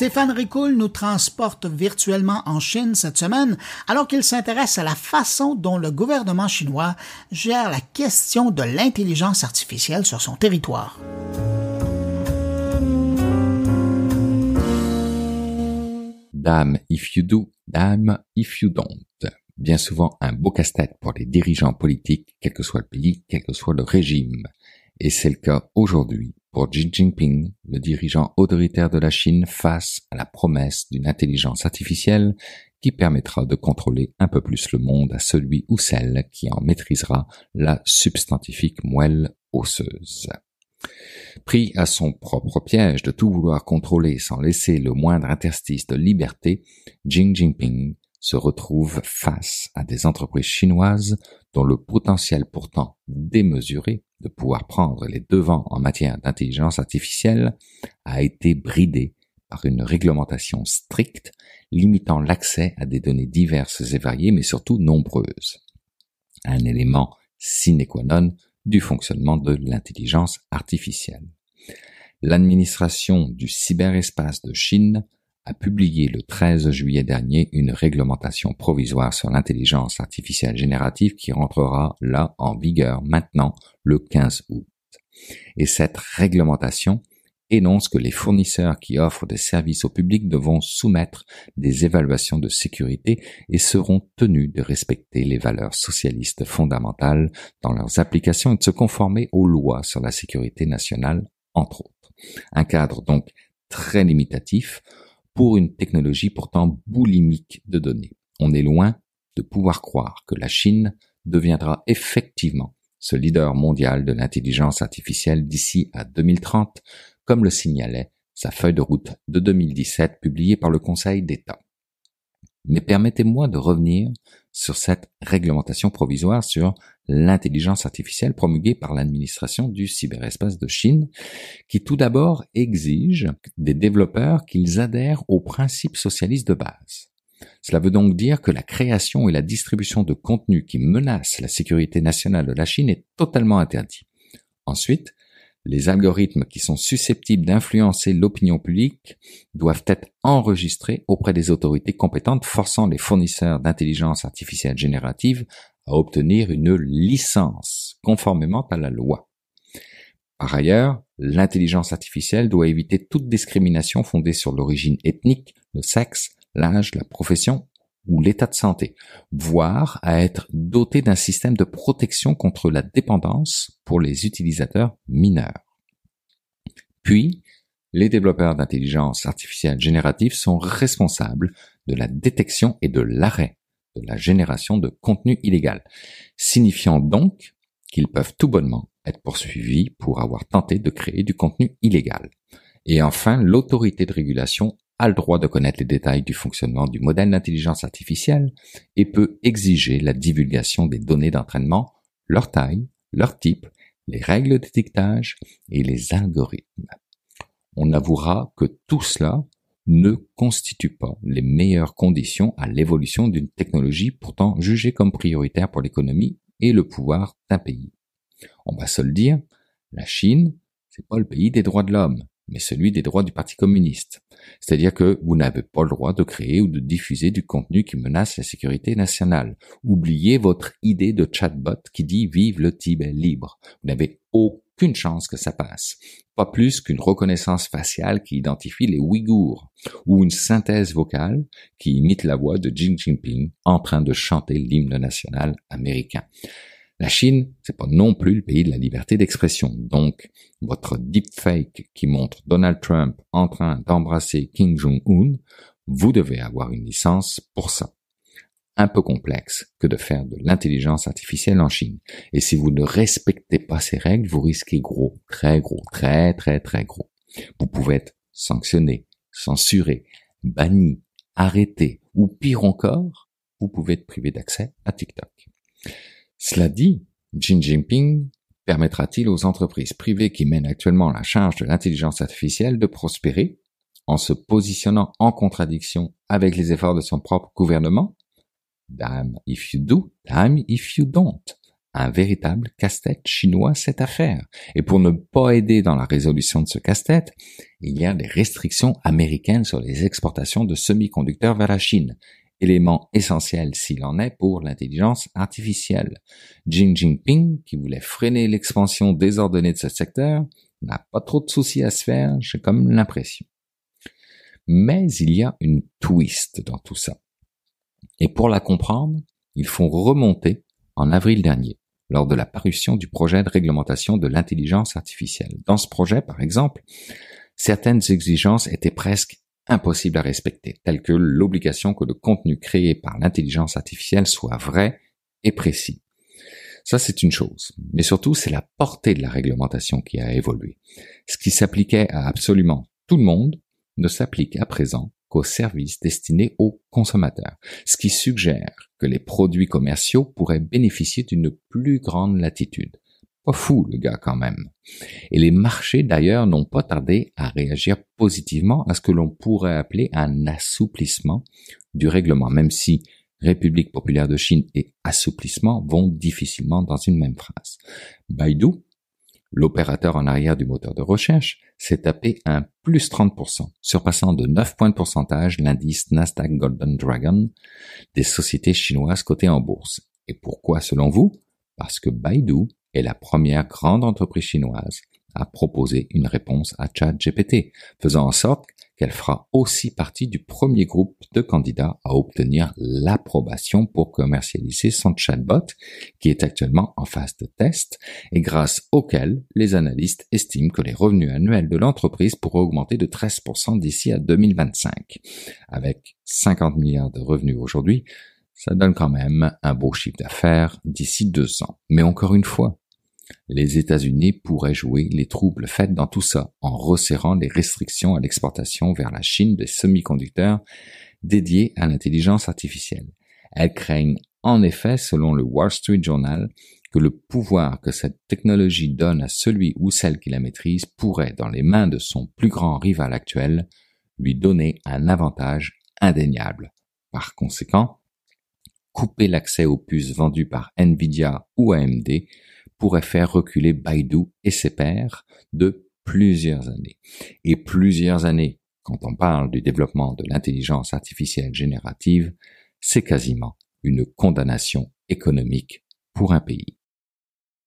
Stéphane Ricoul nous transporte virtuellement en Chine cette semaine alors qu'il s'intéresse à la façon dont le gouvernement chinois gère la question de l'intelligence artificielle sur son territoire. Dame if you do, dame if you don't. Bien souvent un beau casse-tête pour les dirigeants politiques, quel que soit le pays, quel que soit le régime. Et c'est le cas aujourd'hui pour Xi Jinping, le dirigeant autoritaire de la Chine, face à la promesse d'une intelligence artificielle qui permettra de contrôler un peu plus le monde à celui ou celle qui en maîtrisera la substantifique moelle osseuse. Pris à son propre piège de tout vouloir contrôler sans laisser le moindre interstice de liberté, Xi Jinping se retrouve face à des entreprises chinoises dont le potentiel pourtant démesuré de pouvoir prendre les devants en matière d'intelligence artificielle a été bridé par une réglementation stricte limitant l'accès à des données diverses et variées mais surtout nombreuses. Un élément sine qua non du fonctionnement de l'intelligence artificielle. L'administration du cyberespace de Chine a publié le 13 juillet dernier une réglementation provisoire sur l'intelligence artificielle générative qui rentrera là en vigueur maintenant le 15 août. Et cette réglementation énonce que les fournisseurs qui offrent des services au public devront soumettre des évaluations de sécurité et seront tenus de respecter les valeurs socialistes fondamentales dans leurs applications et de se conformer aux lois sur la sécurité nationale, entre autres. Un cadre donc très limitatif pour une technologie pourtant boulimique de données. On est loin de pouvoir croire que la Chine deviendra effectivement ce leader mondial de l'intelligence artificielle d'ici à 2030, comme le signalait sa feuille de route de 2017 publiée par le Conseil d'État. Mais permettez-moi de revenir sur cette réglementation provisoire sur l'intelligence artificielle promulguée par l'administration du cyberespace de Chine, qui tout d'abord exige des développeurs qu'ils adhèrent aux principes socialistes de base. Cela veut donc dire que la création et la distribution de contenus qui menacent la sécurité nationale de la Chine est totalement interdit. Ensuite, les algorithmes qui sont susceptibles d'influencer l'opinion publique doivent être enregistrés auprès des autorités compétentes forçant les fournisseurs d'intelligence artificielle générative à obtenir une licence conformément à la loi. Par ailleurs, l'intelligence artificielle doit éviter toute discrimination fondée sur l'origine ethnique, le sexe, l'âge, la profession ou l'état de santé, voire à être doté d'un système de protection contre la dépendance pour les utilisateurs mineurs. Puis, les développeurs d'intelligence artificielle générative sont responsables de la détection et de l'arrêt de la génération de contenu illégal, signifiant donc qu'ils peuvent tout bonnement être poursuivis pour avoir tenté de créer du contenu illégal. Et enfin, l'autorité de régulation a le droit de connaître les détails du fonctionnement du modèle d'intelligence artificielle et peut exiger la divulgation des données d'entraînement, leur taille, leur type, les règles d'étiquetage et les algorithmes. On avouera que tout cela ne constitue pas les meilleures conditions à l'évolution d'une technologie pourtant jugée comme prioritaire pour l'économie et le pouvoir d'un pays. On va se le dire, la Chine, c'est pas le pays des droits de l'homme mais celui des droits du Parti communiste. C'est-à-dire que vous n'avez pas le droit de créer ou de diffuser du contenu qui menace la sécurité nationale. Oubliez votre idée de chatbot qui dit vive le Tibet libre. Vous n'avez aucune chance que ça passe. Pas plus qu'une reconnaissance faciale qui identifie les Ouïghours ou une synthèse vocale qui imite la voix de Xi Jinping en train de chanter l'hymne national américain. La Chine, c'est pas non plus le pays de la liberté d'expression. Donc, votre deepfake qui montre Donald Trump en train d'embrasser Kim Jong-un, vous devez avoir une licence pour ça. Un peu complexe que de faire de l'intelligence artificielle en Chine. Et si vous ne respectez pas ces règles, vous risquez gros, très gros, très très très gros. Vous pouvez être sanctionné, censuré, banni, arrêté, ou pire encore, vous pouvez être privé d'accès à TikTok. Cela dit, Xi Jinping permettra-t-il aux entreprises privées qui mènent actuellement la charge de l'intelligence artificielle de prospérer en se positionnant en contradiction avec les efforts de son propre gouvernement? Damn if you do, damn if you don't. un véritable casse-tête chinois cette affaire. Et pour ne pas aider dans la résolution de ce casse-tête, il y a des restrictions américaines sur les exportations de semi-conducteurs vers la Chine, élément essentiel s'il en est pour l'intelligence artificielle. Xi Jinping, qui voulait freiner l'expansion désordonnée de ce secteur, n'a pas trop de soucis à se faire, j'ai comme l'impression. Mais il y a une twist dans tout ça. Et pour la comprendre, il faut remonter en avril dernier, lors de la parution du projet de réglementation de l'intelligence artificielle. Dans ce projet, par exemple, certaines exigences étaient presque impossibles à respecter, telles que l'obligation que le contenu créé par l'intelligence artificielle soit vrai et précis. Ça, c'est une chose. Mais surtout, c'est la portée de la réglementation qui a évolué. Ce qui s'appliquait à absolument tout le monde ne s'applique à présent qu'aux services destinés aux consommateurs, ce qui suggère que les produits commerciaux pourraient bénéficier d'une plus grande latitude. Fou le gars quand même. Et les marchés d'ailleurs n'ont pas tardé à réagir positivement à ce que l'on pourrait appeler un assouplissement du règlement, même si République populaire de Chine et assouplissement vont difficilement dans une même phrase. Baidu L'opérateur en arrière du moteur de recherche s'est tapé un plus 30%, surpassant de 9 points de pourcentage l'indice Nasdaq Golden Dragon des sociétés chinoises cotées en bourse. Et pourquoi selon vous? Parce que Baidu est la première grande entreprise chinoise à proposer une réponse à ChatGPT, faisant en sorte qu'elle fera aussi partie du premier groupe de candidats à obtenir l'approbation pour commercialiser son chatbot, qui est actuellement en phase de test, et grâce auquel les analystes estiment que les revenus annuels de l'entreprise pourraient augmenter de 13% d'ici à 2025. Avec 50 milliards de revenus aujourd'hui, ça donne quand même un beau chiffre d'affaires d'ici deux ans. Mais encore une fois, les États-Unis pourraient jouer les troubles faits dans tout ça en resserrant les restrictions à l'exportation vers la Chine des semi-conducteurs dédiés à l'intelligence artificielle. Elles craignent en effet, selon le Wall Street Journal, que le pouvoir que cette technologie donne à celui ou celle qui la maîtrise pourrait, dans les mains de son plus grand rival actuel, lui donner un avantage indéniable. Par conséquent, couper l'accès aux puces vendues par Nvidia ou AMD pourrait faire reculer Baidu et ses pairs de plusieurs années. Et plusieurs années, quand on parle du développement de l'intelligence artificielle générative, c'est quasiment une condamnation économique pour un pays.